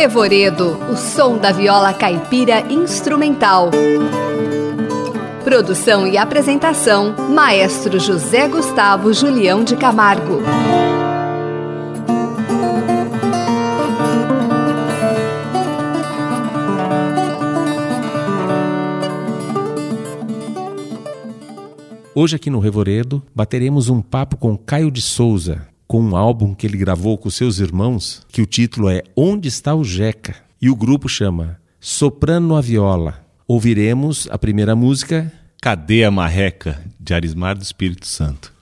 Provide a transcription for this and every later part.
Revoredo, o som da viola caipira instrumental. Produção e apresentação: Maestro José Gustavo Julião de Camargo. Hoje aqui no Revoredo bateremos um papo com Caio de Souza, com um álbum que ele gravou com seus irmãos, que o título é Onde está o Jeca? E o grupo chama Soprano a Viola. Ouviremos a primeira música Cadê a Marreca, de Arismar do Espírito Santo.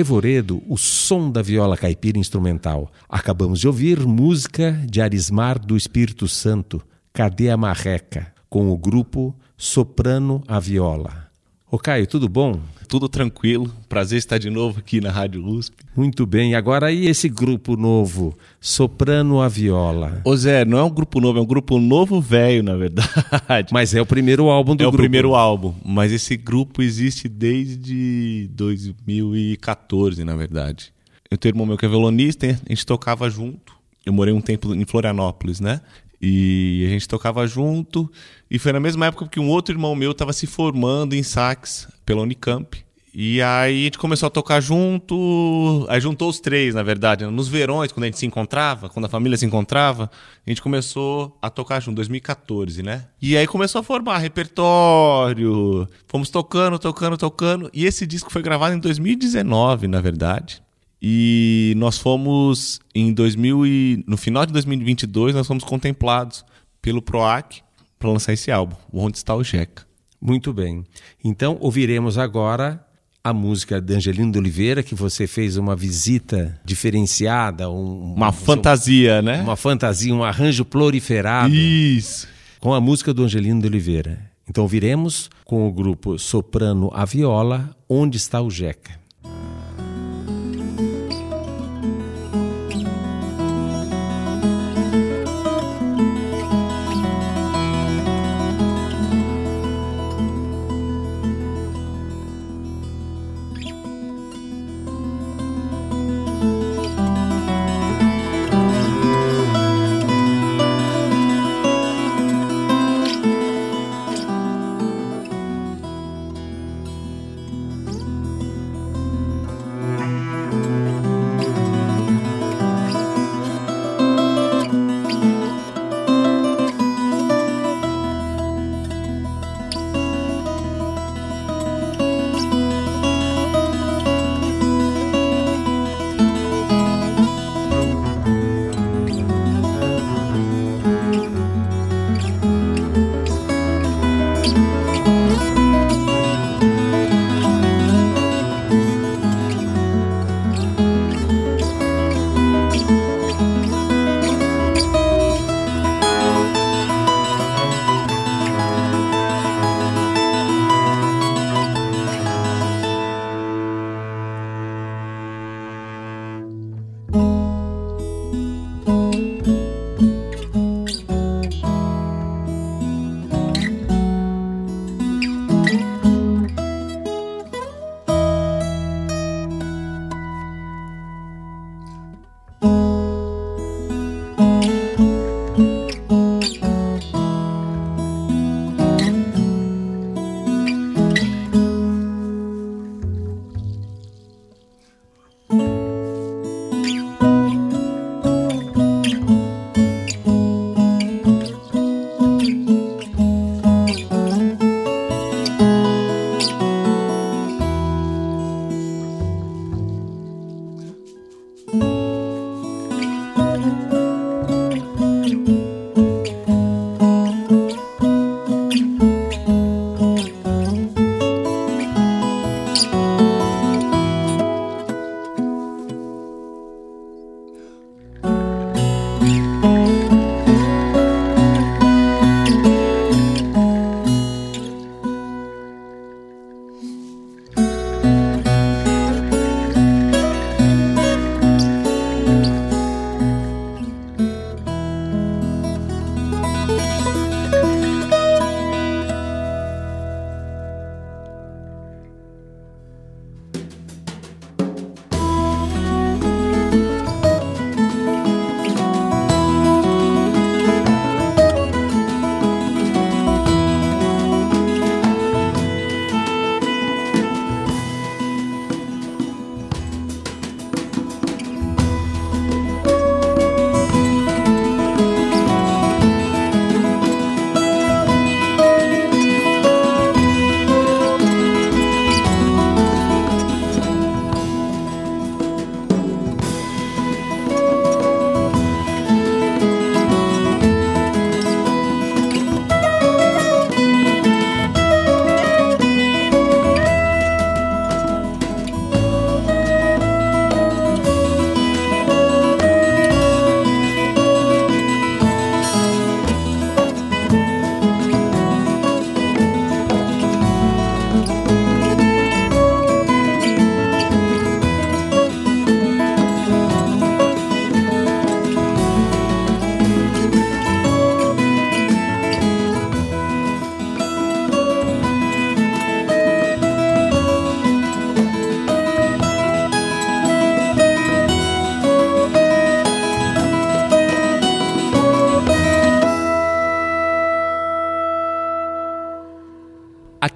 Revoredo, o som da viola caipira instrumental. Acabamos de ouvir música de Arismar do Espírito Santo, Cadê a Marreca, com o grupo Soprano a Viola. Ô Caio, tudo bom? Tudo tranquilo. Prazer estar de novo aqui na Rádio USP. Muito bem. Agora aí esse grupo novo, Soprano a Viola. Ô Zé, não é um grupo novo, é um grupo novo velho, na verdade. Mas é o primeiro álbum do é grupo. É o primeiro álbum, mas esse grupo existe desde 2014, na verdade. Eu tenho um irmão meu que é violonista, a gente tocava junto. Eu morei um tempo em Florianópolis, né? E a gente tocava junto. E foi na mesma época que um outro irmão meu estava se formando em sax pela Unicamp. E aí a gente começou a tocar junto, aí juntou os três, na verdade. Né? Nos verões, quando a gente se encontrava, quando a família se encontrava, a gente começou a tocar junto, 2014, né? E aí começou a formar repertório, fomos tocando, tocando, tocando. E esse disco foi gravado em 2019, na verdade. E nós fomos em 2000 e no final de 2022 nós fomos contemplados pelo Proac para lançar esse álbum, Onde está o Jeca. Muito bem. Então ouviremos agora a música de Angelino de Oliveira, que você fez uma visita diferenciada, um, uma um, fantasia, né? Uma fantasia, um arranjo proliferado. Isso. Com a música do Angelino de Oliveira. Então ouviremos com o grupo Soprano a Viola, Onde está o Jeca.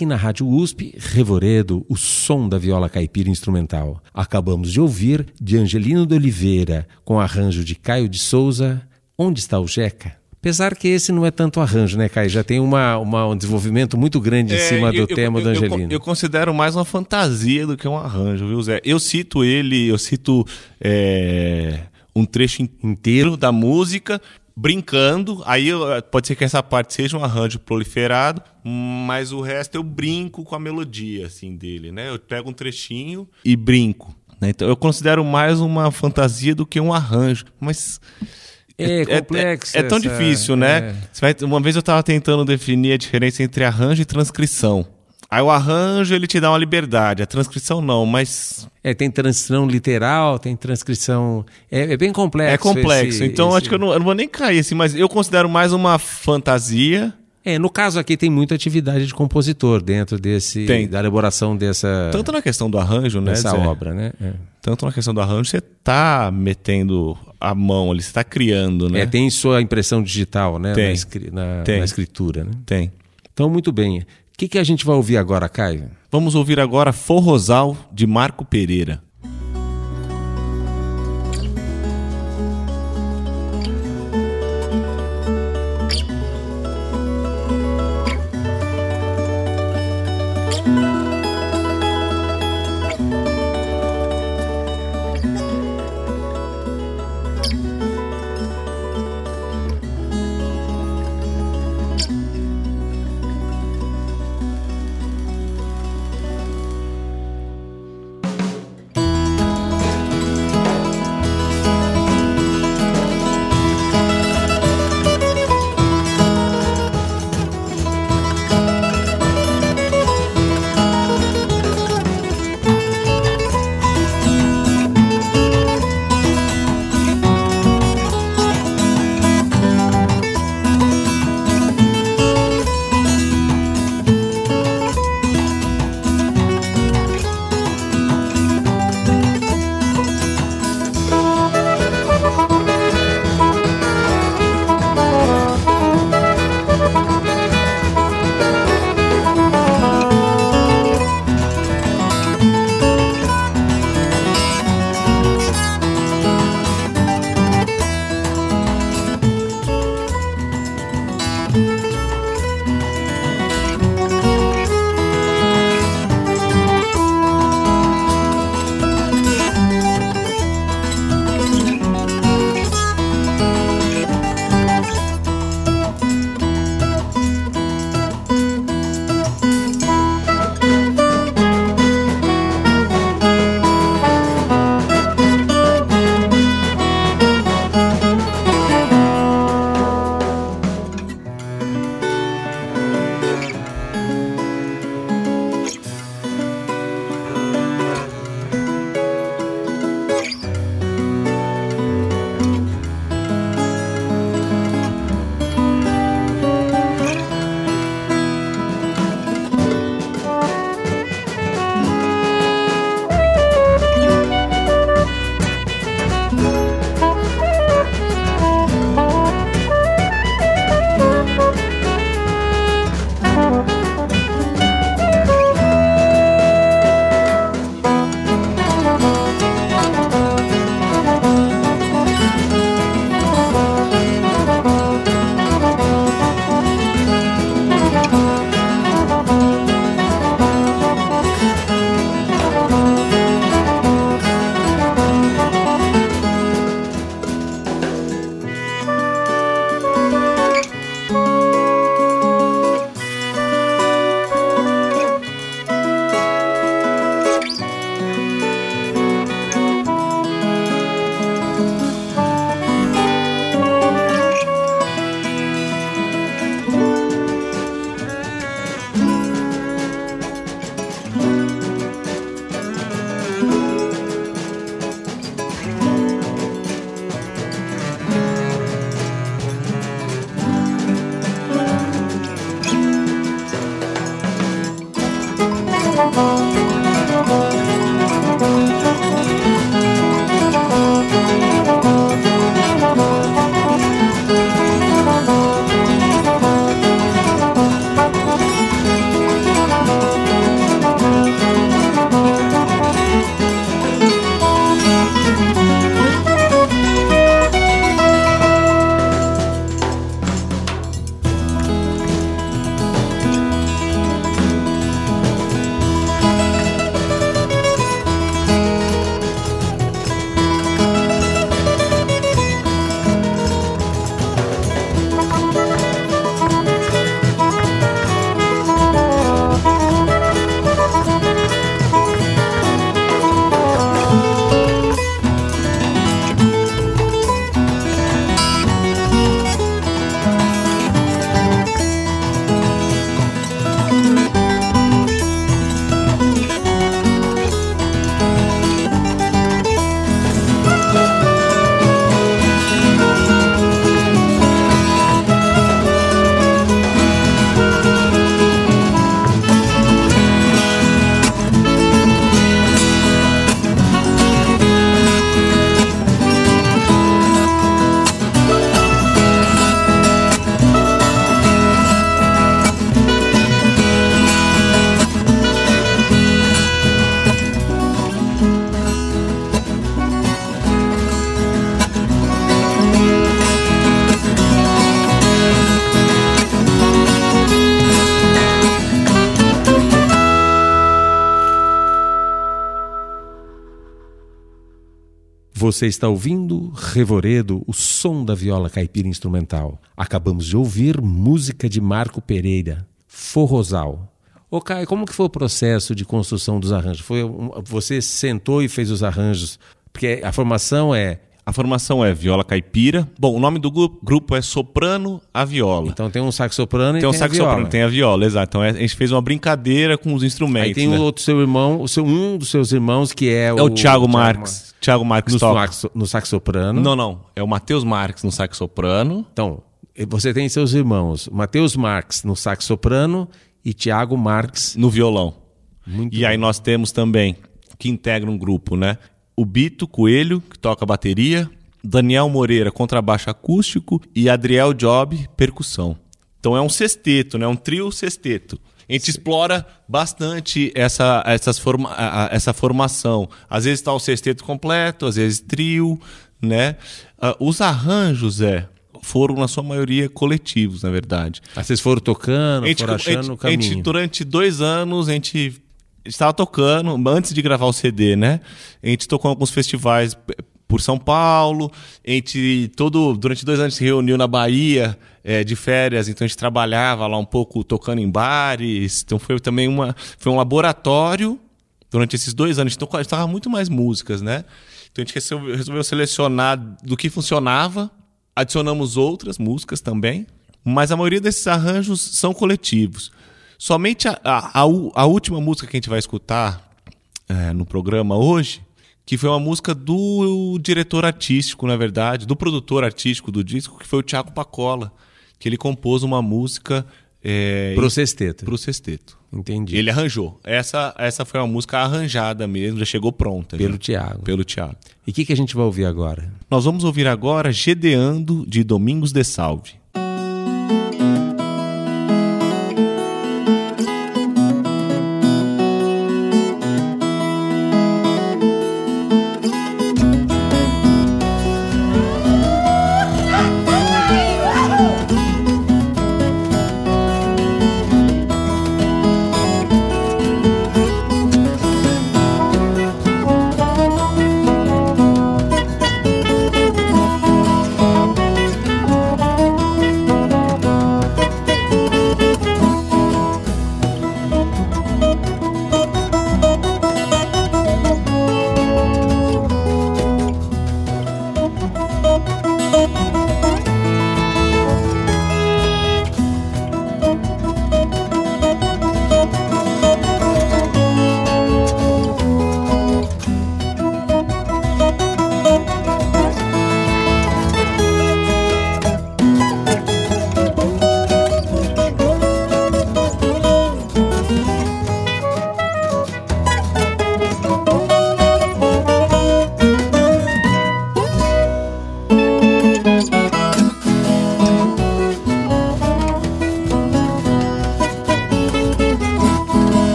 Aqui na Rádio USP, Revoredo, o som da viola caipira instrumental. Acabamos de ouvir de Angelino de Oliveira, com arranjo de Caio de Souza, Onde está o Jeca? Apesar que esse não é tanto arranjo, né, Caio? Já tem uma, uma um desenvolvimento muito grande em é, cima do tema eu, do Angelino. Eu, eu, considero mais uma fantasia do que um arranjo, viu, Zé? Eu cito ele, eu cito é, um trecho inteiro da música brincando. Aí pode ser que essa parte seja um arranjo proliferado, mas o resto eu brinco com a melodia assim dele, né? Eu pego um trechinho e brinco. Né? Então eu considero mais uma fantasia do que um arranjo, mas é, é, é complexo. É, é, é tão essa, difícil, né? Vai, uma vez eu estava tentando definir a diferença entre arranjo e transcrição. Aí o arranjo ele te dá uma liberdade, a transcrição não, mas. É, tem transcrição literal, tem transcrição. É, é bem complexo. É complexo. Esse, então esse... acho que eu não, eu não, vou nem cair assim, mas eu considero mais uma fantasia. É, no caso aqui tem muita atividade de compositor dentro desse tem. da elaboração dessa tanto na questão do arranjo, né, dessa obra, né? É. Tanto na questão do arranjo, você está metendo a mão ali, você está criando, né? É, tem sua impressão digital, né? Tem. Na, na, tem. na escritura, né? Tem. Então, muito bem. Que, que a gente vai ouvir agora, Caio? Vamos ouvir agora Forrosal, de Marco Pereira. Você está ouvindo Revoredo, o som da viola caipira instrumental. Acabamos de ouvir música de Marco Pereira, Forrosal. Ô Caio, como que foi o processo de construção dos arranjos? Foi você sentou e fez os arranjos? Porque a formação é a formação é viola caipira. Bom, o nome do grupo é Soprano a Viola. Então tem um sax soprano e tem, um sax soprano, tem a viola, exato. Então é, a gente fez uma brincadeira com os instrumentos. Aí tem né? o outro seu irmão, o seu, um dos seus irmãos que é, é o. o Thiago Marques. Thiago Marques no, sax, no sax soprano. Não, não. É o Matheus Marques no sax soprano. Então, você tem seus irmãos, Matheus Marques no sax soprano e Thiago Marques no violão. Muito e aí nós temos também que integra um grupo, né? O Bito Coelho, que toca bateria, Daniel Moreira, contrabaixo acústico e Adriel Job, percussão. Então é um sexteto, né? Um trio sexteto. A gente Sim. explora bastante essa, essas forma, essa formação. Às vezes está o sexteto completo, às vezes trio, né? Uh, os arranjos, é, foram na sua maioria coletivos, na verdade. Ah, vocês foram tocando, gente, foram achando gente, o caminho. Gente, durante dois anos, a gente estava tocando, antes de gravar o CD, né? A gente tocou em alguns festivais por São Paulo. A gente, todo, durante dois anos, se reuniu na Bahia é, de férias, então a gente trabalhava lá um pouco tocando em bares. Então foi também uma, foi um laboratório durante esses dois anos. Então a gente tocava muito mais músicas, né? Então a gente resolveu, resolveu selecionar do que funcionava, adicionamos outras músicas também, mas a maioria desses arranjos são coletivos. Somente a, a, a, última música que a gente vai escutar é, no programa hoje que foi uma música do diretor artístico, na verdade, do produtor artístico do disco, que foi o Tiago Pacola, que ele compôs uma música é, pro sexteto. Pro sexteto. Entendi. Ele arranjou. Essa, essa foi uma música arranjada mesmo, já chegou pronta. Pelo já. Tiago. Pelo Tiago. E o que, que a gente vai ouvir agora? Nós vamos ouvir agora Gedeando de Domingos de Salve.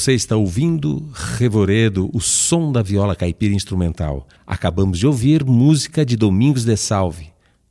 Você está ouvindo Revoredo, o som da viola caipira instrumental. Acabamos de ouvir música de Domingos de Salve,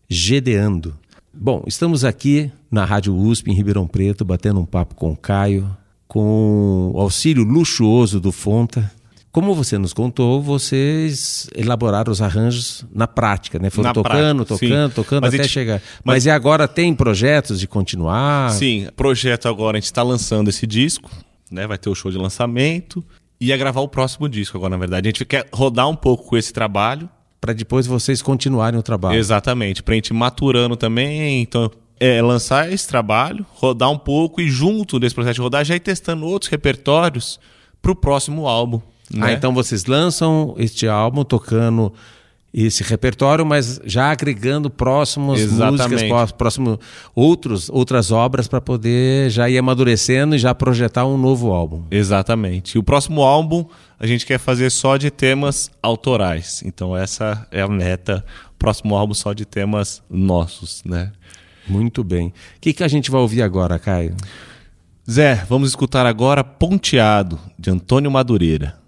Gedeando. Bom, estamos aqui na Rádio USP em Ribeirão Preto, batendo um papo com o Caio, com o auxílio luxuoso do Fonta. Como você nos contou, vocês elaboraram os arranjos na prática, né? Foram Na tocando, prática, tocando, sim. tocando Mas até gente- chegar. mas- Mas... e agora tem projetos de continuar? Sim, projeto agora, a gente está lançando esse disco, né? Vai ter o show de lançamento. E ia gravar o próximo disco agora, na verdade. A gente quer rodar um pouco com esse trabalho. Para depois vocês continuarem o trabalho. Exatamente, pra gente ir maturando também. Então, é lançar esse trabalho, rodar um pouco e junto desse processo de rodar, já ir testando outros repertórios pro próximo álbum. Ah, né? então vocês lançam este álbum tocando esse repertório, mas já agregando próximas Exatamente. músicas, próximo outros outras obras para poder já ir amadurecendo e já projetar um novo álbum. Exatamente. E o próximo álbum a gente quer fazer só de temas autorais. Então essa é a meta. Próximo álbum só de temas nossos, né? Muito bem. O que, que a gente vai ouvir agora, Caio? Zé, vamos escutar agora Ponteado, de Antônio Madureira.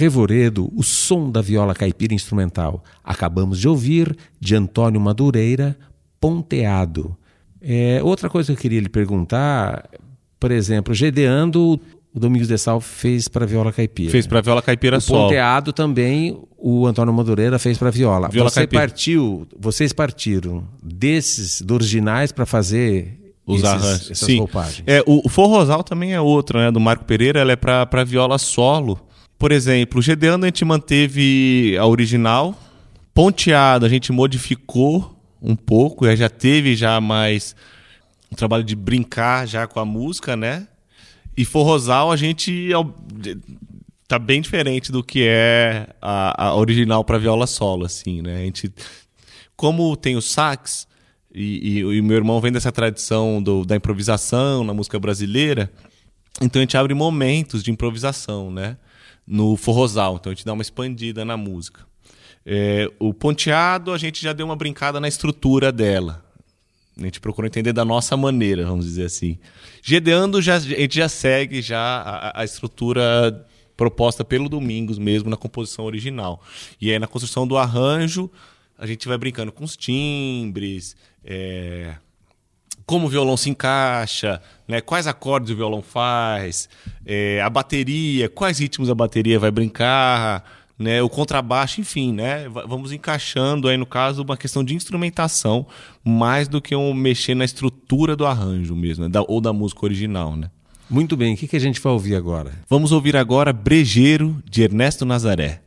Revoredo, o som da viola caipira instrumental. Acabamos de ouvir, de Antônio Madureira, Ponteado. É, outra coisa que eu queria lhe perguntar, por exemplo, Gedeando, o Domingos de Sal fez para viola caipira. Fez para viola caipira o solo. Ponteado também, o Antônio Madureira fez para viola. Viola Você caipira. partiu, vocês partiram desses, dos originais para fazer Os arranjos. essas Sim. roupagens. É, o, o Forrosal também é outro, né? Do Marco Pereira, ela é para viola solo. Por exemplo, o Gedeano a gente manteve a original. Ponteado a gente modificou um pouco, já teve já mais um trabalho de brincar já com a música, né? E Forrosal a gente ao- tá bem diferente do que é a, a original para viola solo, assim, né? A gente, como tem o sax e o meu irmão vem dessa tradição do- da improvisação na música brasileira, então a gente abre momentos de improvisação, né? No forrosal, então a gente dá uma expandida na música. É, o ponteado a gente já deu uma brincada na estrutura dela. A gente procurou entender da nossa maneira, vamos dizer assim. Gedeando, já, a gente já segue já a, a estrutura proposta pelo Domingos mesmo na composição original. E aí na construção do arranjo, a gente vai brincando com os timbres, é, como o violão se encaixa, né? quais acordes o violão faz, é, a bateria, quais ritmos a bateria vai brincar, né? o contrabaixo, enfim, né? Va- vamos encaixando aí no caso uma questão de instrumentação mais do que um mexer na estrutura do arranjo mesmo, né? da, ou da música original, né? Muito bem, o que, que a gente vai ouvir agora? Vamos ouvir agora Brejeiro de Ernesto Nazaré.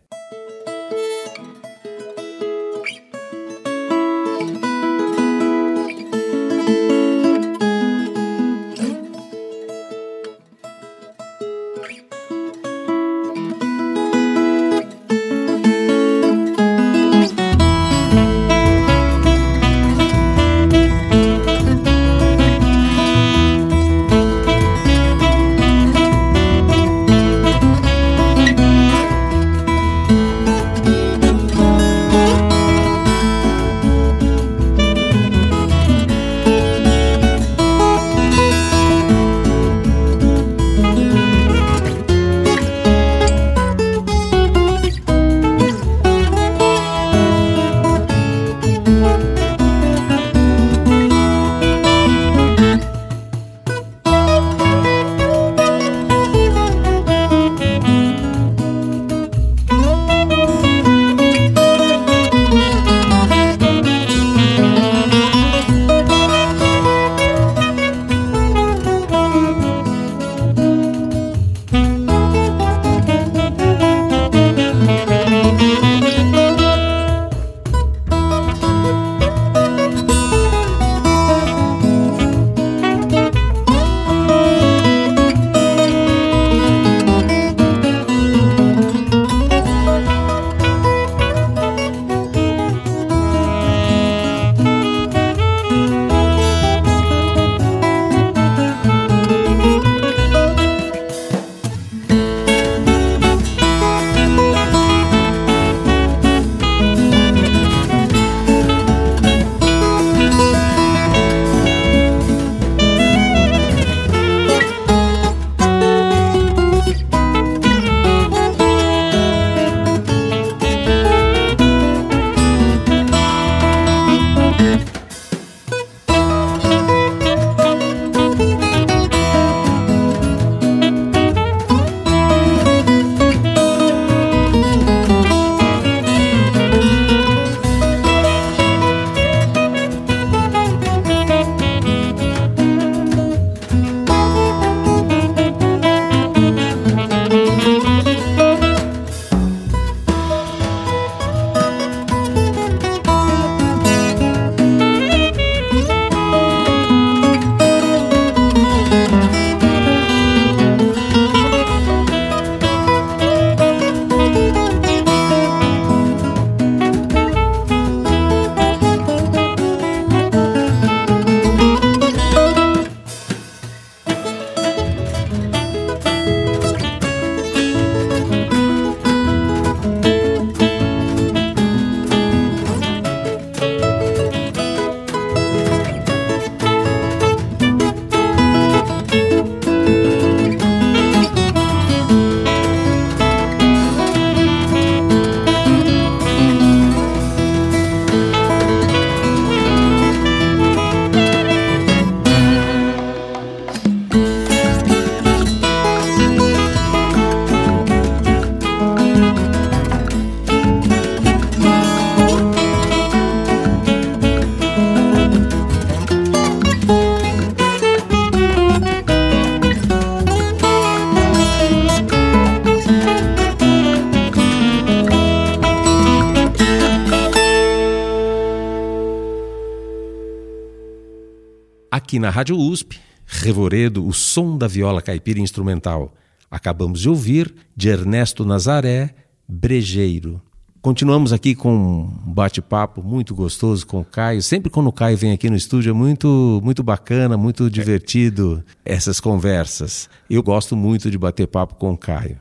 Aqui na Rádio USP, Revoredo, o som da viola caipira instrumental. Acabamos de ouvir de Ernesto Nazaré, Brejeiro. Continuamos aqui com um bate-papo muito gostoso com o Caio. Sempre quando o Caio vem aqui no estúdio é muito, muito bacana, muito divertido essas conversas. Eu gosto muito de bater papo com o Caio.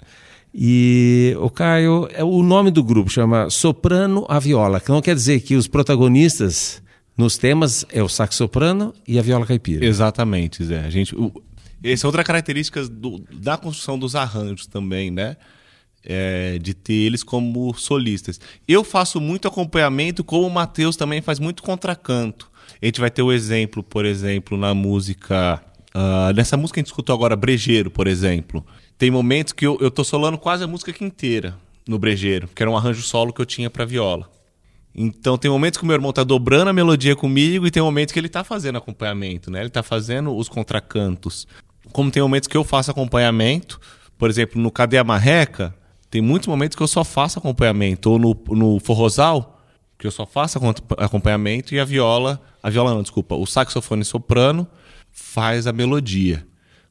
E o Caio, é o nome do grupo chama Soprano a Viola, que não quer dizer que os protagonistas nos temas é o sax soprano e a viola caipira. Exatamente, Zé. A gente, o, essa é outra característica do, da construção dos arranjos também, né? é, de ter eles como solistas. Eu faço muito acompanhamento, como o Matheus também faz muito contracanto. A gente vai ter o exemplo, por exemplo, na música. Uh, nessa música que a gente escutou agora, Brejeiro, por exemplo. Tem momentos que eu, eu tô solando quase a música inteira no Brejeiro, que era um arranjo solo que eu tinha para viola. Então tem momentos que o meu irmão tá dobrando a melodia comigo e tem momentos que ele tá fazendo acompanhamento, né? Ele tá fazendo os contracantos. Como tem momentos que eu faço acompanhamento, por exemplo, no Cadê a Marreca, tem muitos momentos que eu só faço acompanhamento, ou no, no forrozal, que eu só faço acompanhamento, e a viola, a viola não, desculpa, o saxofone soprano faz a melodia.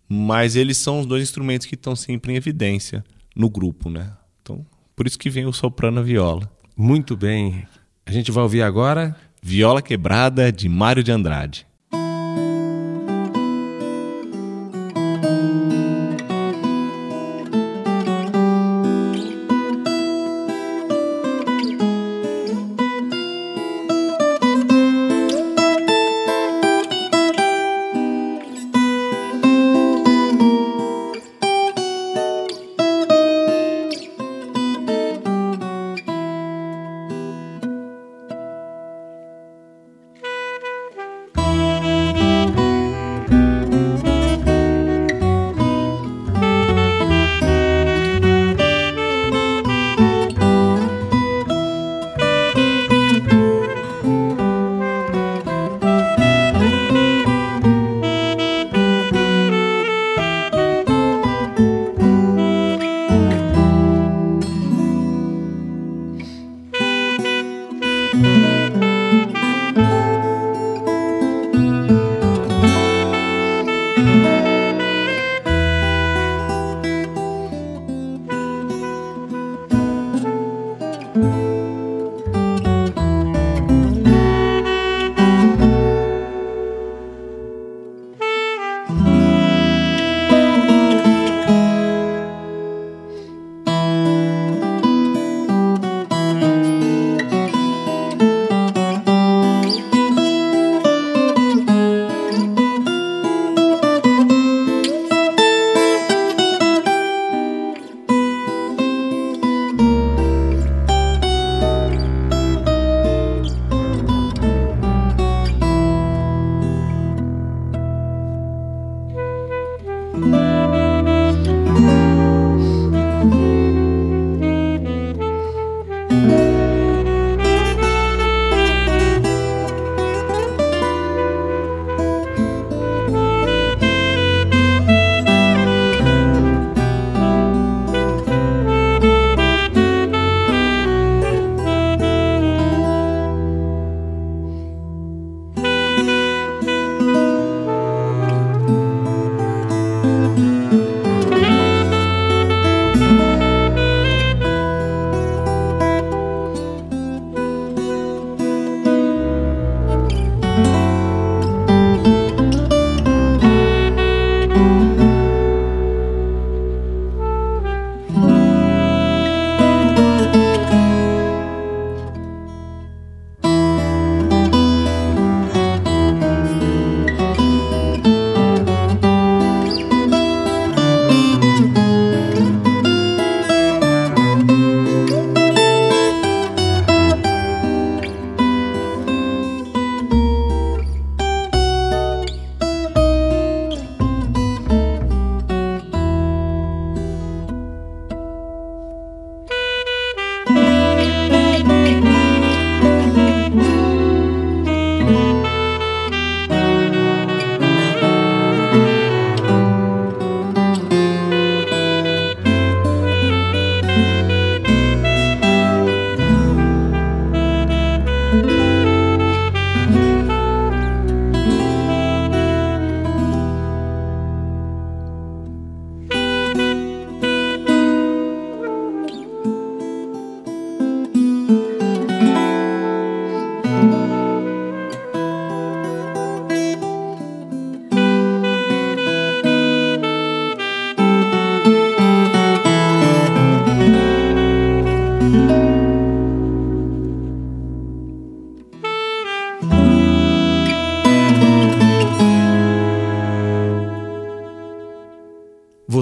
Mas eles são os dois instrumentos que estão sempre em evidência no grupo, né? Então, por isso que vem o soprano e a viola. Muito bem. A gente vai ouvir agora Viola Quebrada de Mário de Andrade.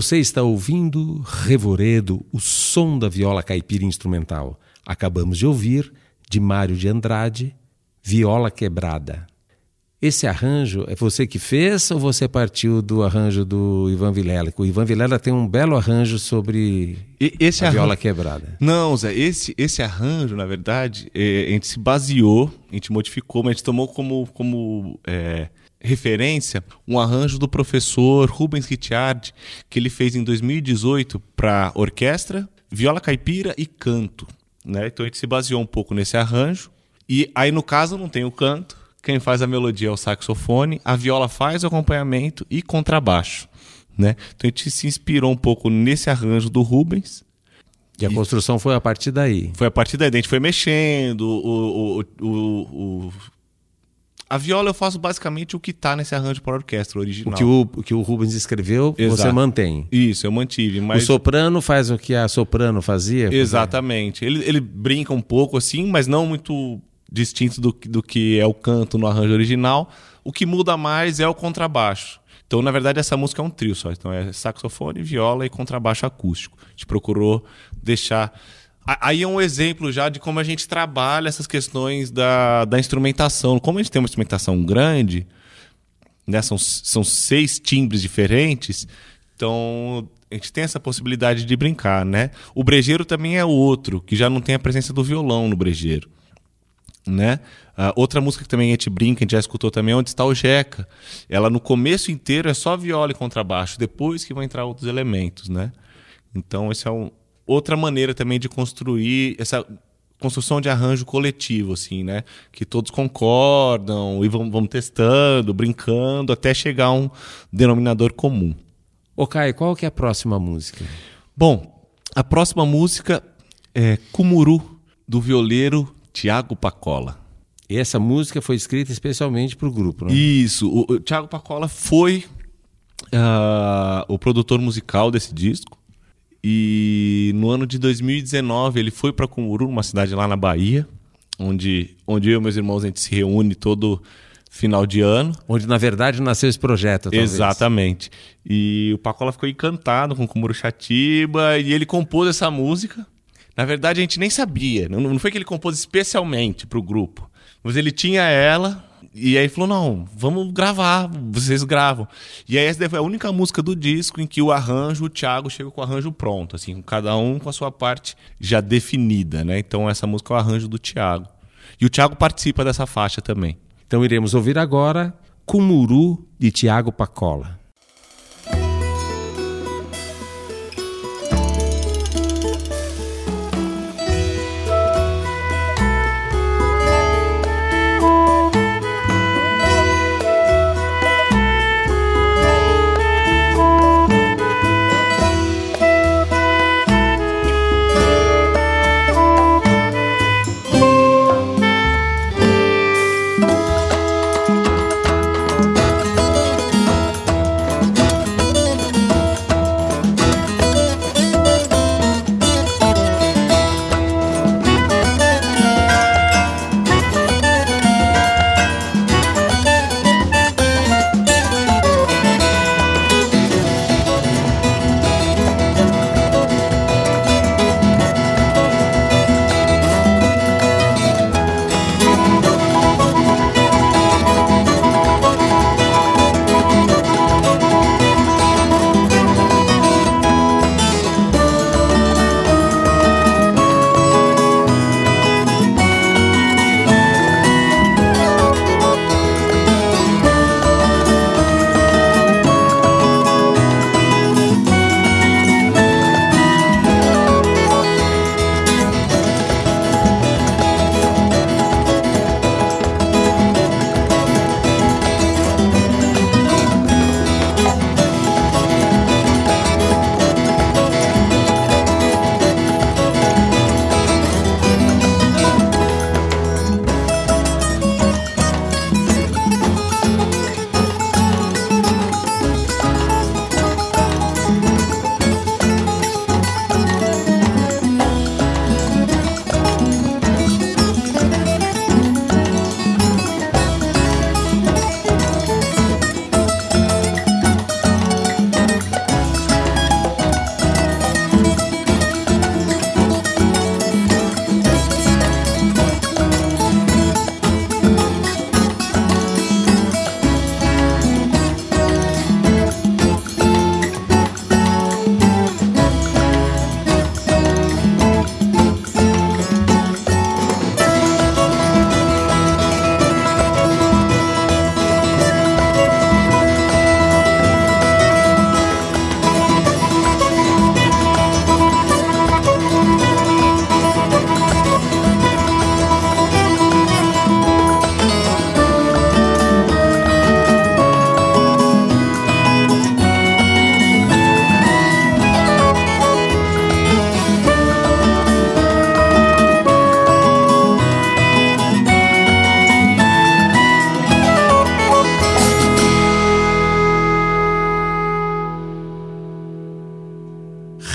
Você está ouvindo Revoredo, o som da viola caipira instrumental. Acabamos de ouvir, de Mário de Andrade, Viola Quebrada. Esse arranjo é você que fez ou você partiu do arranjo do Ivan Vilela? O Ivan Vilela tem um belo arranjo sobre E- esse a viola quebrada. Não, Zé, esse, esse arranjo, na verdade, é, a gente se baseou, a gente modificou, mas a gente tomou como, como é, referência um arranjo do professor Rubens Ricciardi, que ele fez em 2018 para orquestra, viola caipira e canto. Né? Então a gente se baseou um pouco nesse arranjo. E aí, no caso, não tem o canto, quem faz a melodia é o saxofone, a viola faz o acompanhamento e contrabaixo. Né? Então a gente se inspirou um pouco nesse arranjo do Rubens. E a construção foi a partir daí. Foi a partir daí, a gente foi mexendo. O, o, o, o- A viola eu faço basicamente o que tá nesse arranjo para orquestra O original. que o, o que o Rubens escreveu, você Exato. mantém. Isso, eu mantive. Mas... O soprano faz o que a soprano fazia? Exatamente. Ele, ele brinca um pouco assim, mas não muito distinto do, que- do que é o canto no arranjo original. O que muda mais é o contrabaixo. Então, na verdade, essa música é um trio só. Então, é saxofone, viola e contrabaixo acústico. A gente procurou deixar. Aí é um exemplo já de como a gente trabalha essas questões da, da instrumentação. Como a gente tem uma instrumentação grande, né? São, são seis timbres diferentes, então a gente tem essa possibilidade de brincar, né? O brejeiro também é outro, que já não tem a presença do violão no brejeiro, né? Ah, outra música que também a gente brinca, a gente já escutou também, é Onde Está o Jeca. Ela no começo inteiro é só viola e contrabaixo, depois que vão entrar outros elementos, né? Então essa é um, outra maneira também de construir essa construção de arranjo coletivo, assim, né? Que todos concordam e vão, vão testando, brincando, até chegar a um denominador comum. Ô Caio, qual que é a próxima música? Bom, a próxima música é Cumuru, do violeiro Tiago Pacola. E essa música foi escrita especialmente para o grupo, né? Isso, o, o Tiago Pacola foi ah, o produtor musical desse disco. E no ano de 2019 ele foi para Cumuru, uma cidade lá na Bahia, onde, onde eu e meus irmãos a gente se reúne todo final de ano. Onde, na verdade, nasceu esse projeto. talvez. Exatamente. E o Pacola ficou encantado com Kumuro Chatiba e ele compôs essa música. Na verdade, a gente nem sabia. Não, não foi que ele compôs especialmente para o grupo. Mas ele tinha ela e aí falou: não, vamos gravar, vocês gravam. E aí essa foi a única música do disco em que o arranjo, o Thiago chega com o arranjo pronto, assim, cada um com a sua parte já definida, né? Então essa música é o arranjo do Thiago. E o Thiago participa dessa faixa também. Então iremos ouvir agora Cumuru, de Tiago Pacola.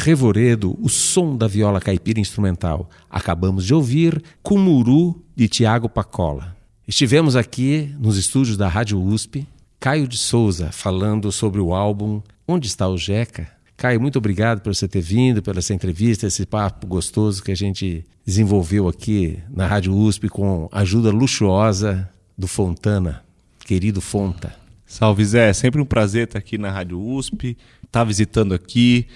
Revoredo, o som da viola caipira instrumental. Acabamos de ouvir Cumuru, de Tiago Pacola. Estivemos aqui nos estúdios da Rádio USP, Caio de Souza falando sobre o álbum Onde está o Jeca? Caio, muito obrigado por você ter vindo, pela essa entrevista, esse papo gostoso que a gente desenvolveu aqui na Rádio USP com ajuda luxuosa do Fontana, querido Fonta. Salve Zé, sempre um prazer estar aqui na Rádio USP, estar tá visitando aqui,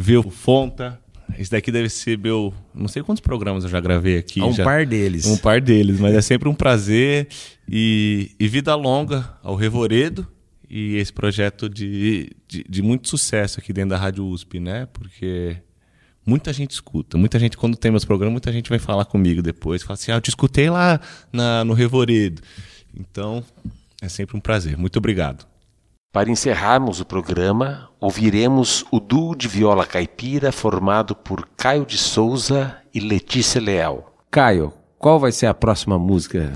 ver o Fonta. Esse daqui deve ser meu. Não sei quantos programas eu já gravei aqui. Um já, par deles. Um par deles, mas é sempre um prazer. E, e vida longa ao Revoredo e esse projeto de, de, de, muito sucesso aqui dentro da Rádio USP, né? Porque muita gente escuta. Muita gente, quando tem meus programas, muita gente vai falar comigo depois. Fala assim: ah, eu te escutei lá na, no Revoredo. Então, é sempre um prazer. Muito obrigado. Para encerrarmos o programa, ouviremos o duo de viola caipira formado por Caio de Souza e Letícia Leal. Caio, qual vai ser a próxima música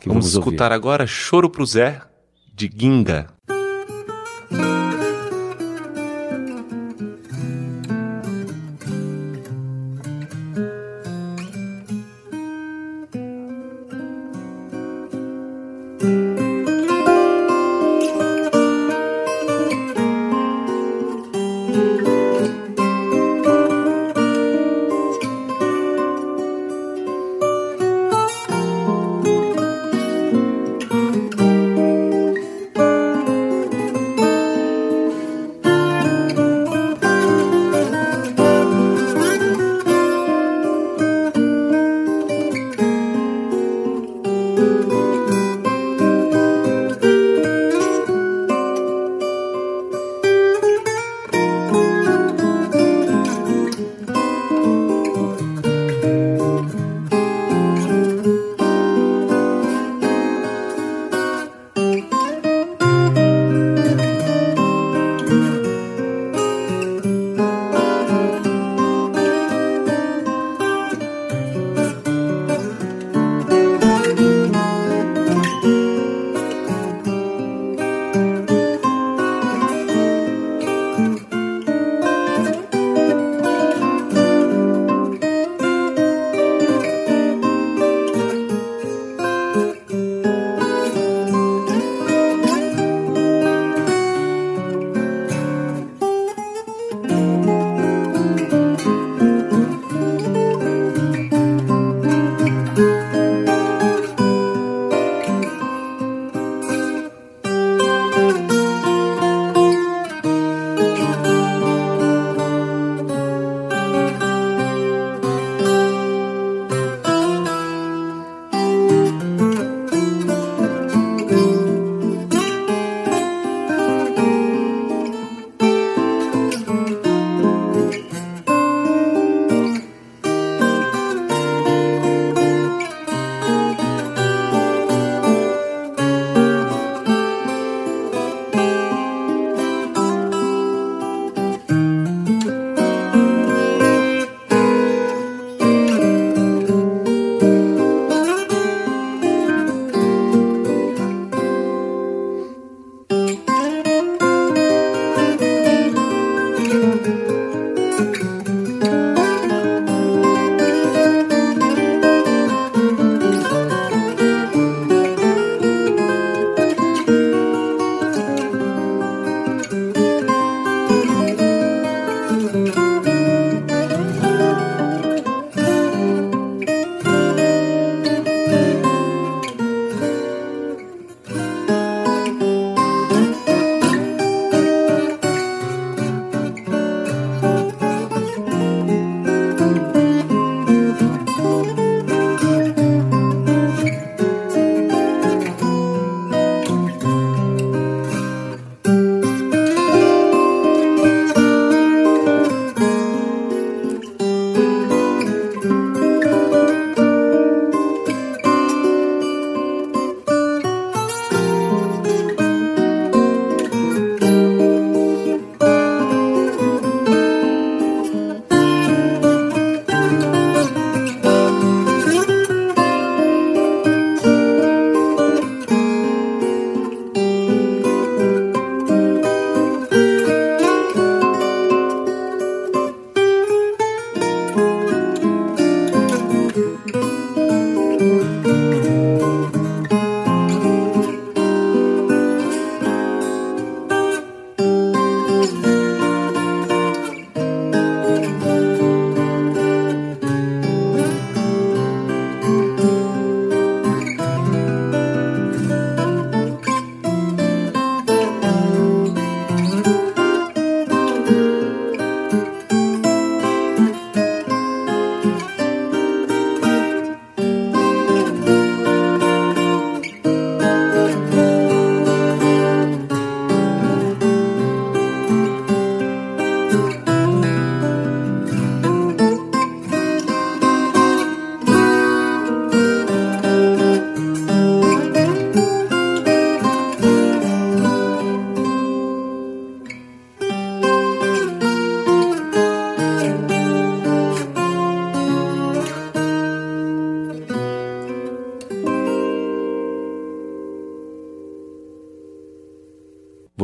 que vamos, vamos escutar ouvir? agora? Choro pro Zé, de Ginga.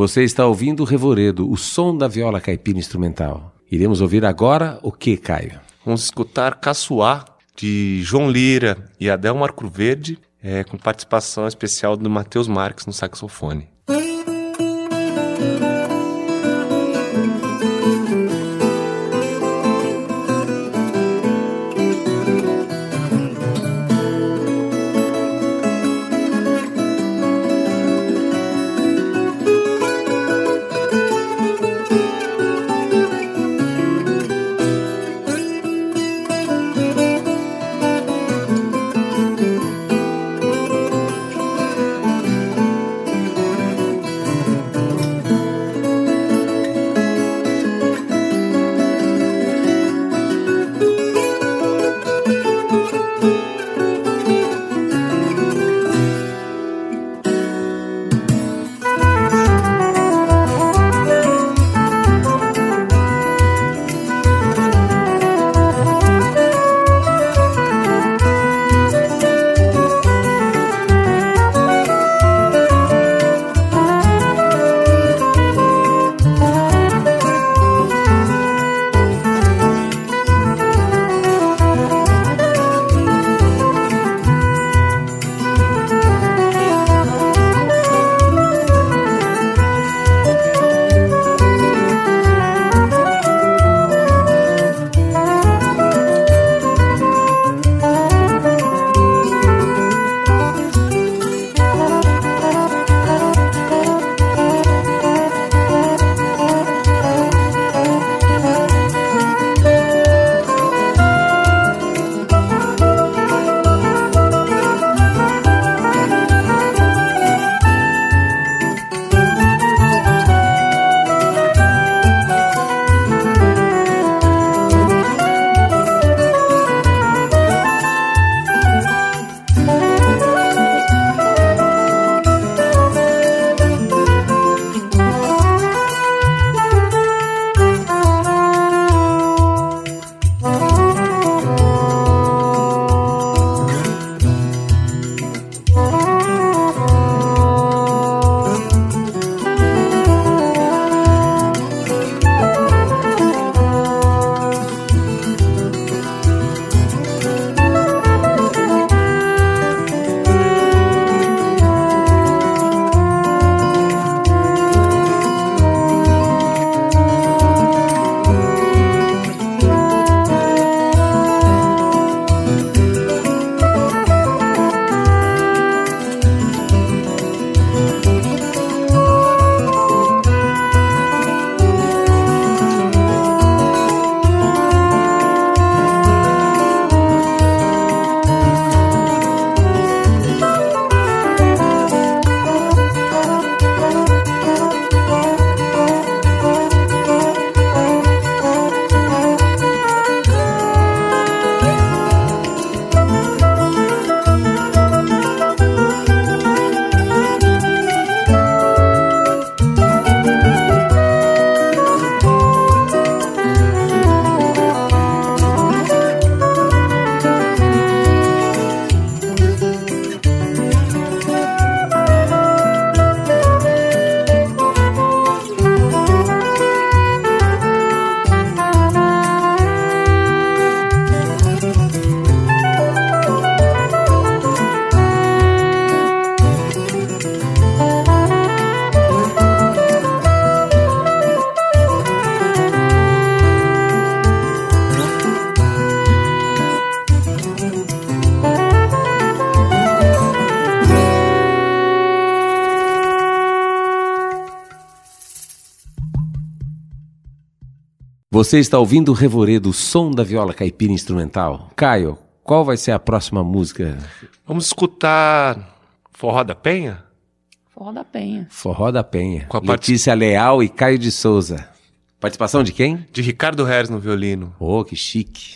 Você está ouvindo o Revoredo, o som da viola caipira instrumental. Iremos ouvir agora o que, Caio? Vamos escutar Caçoá, de João Lira e Adel Marco Verde, é, com participação especial do Matheus Marques no saxofone. Você está ouvindo o Revoredo, o som da viola caipira instrumental. Caio, qual vai ser a próxima música? Vamos escutar Forró da Penha? Forró da Penha. Forró da Penha. Com a Letícia Leal e Caio de Souza. Participação de quem? De Ricardo Reis no violino. Oh, que chique.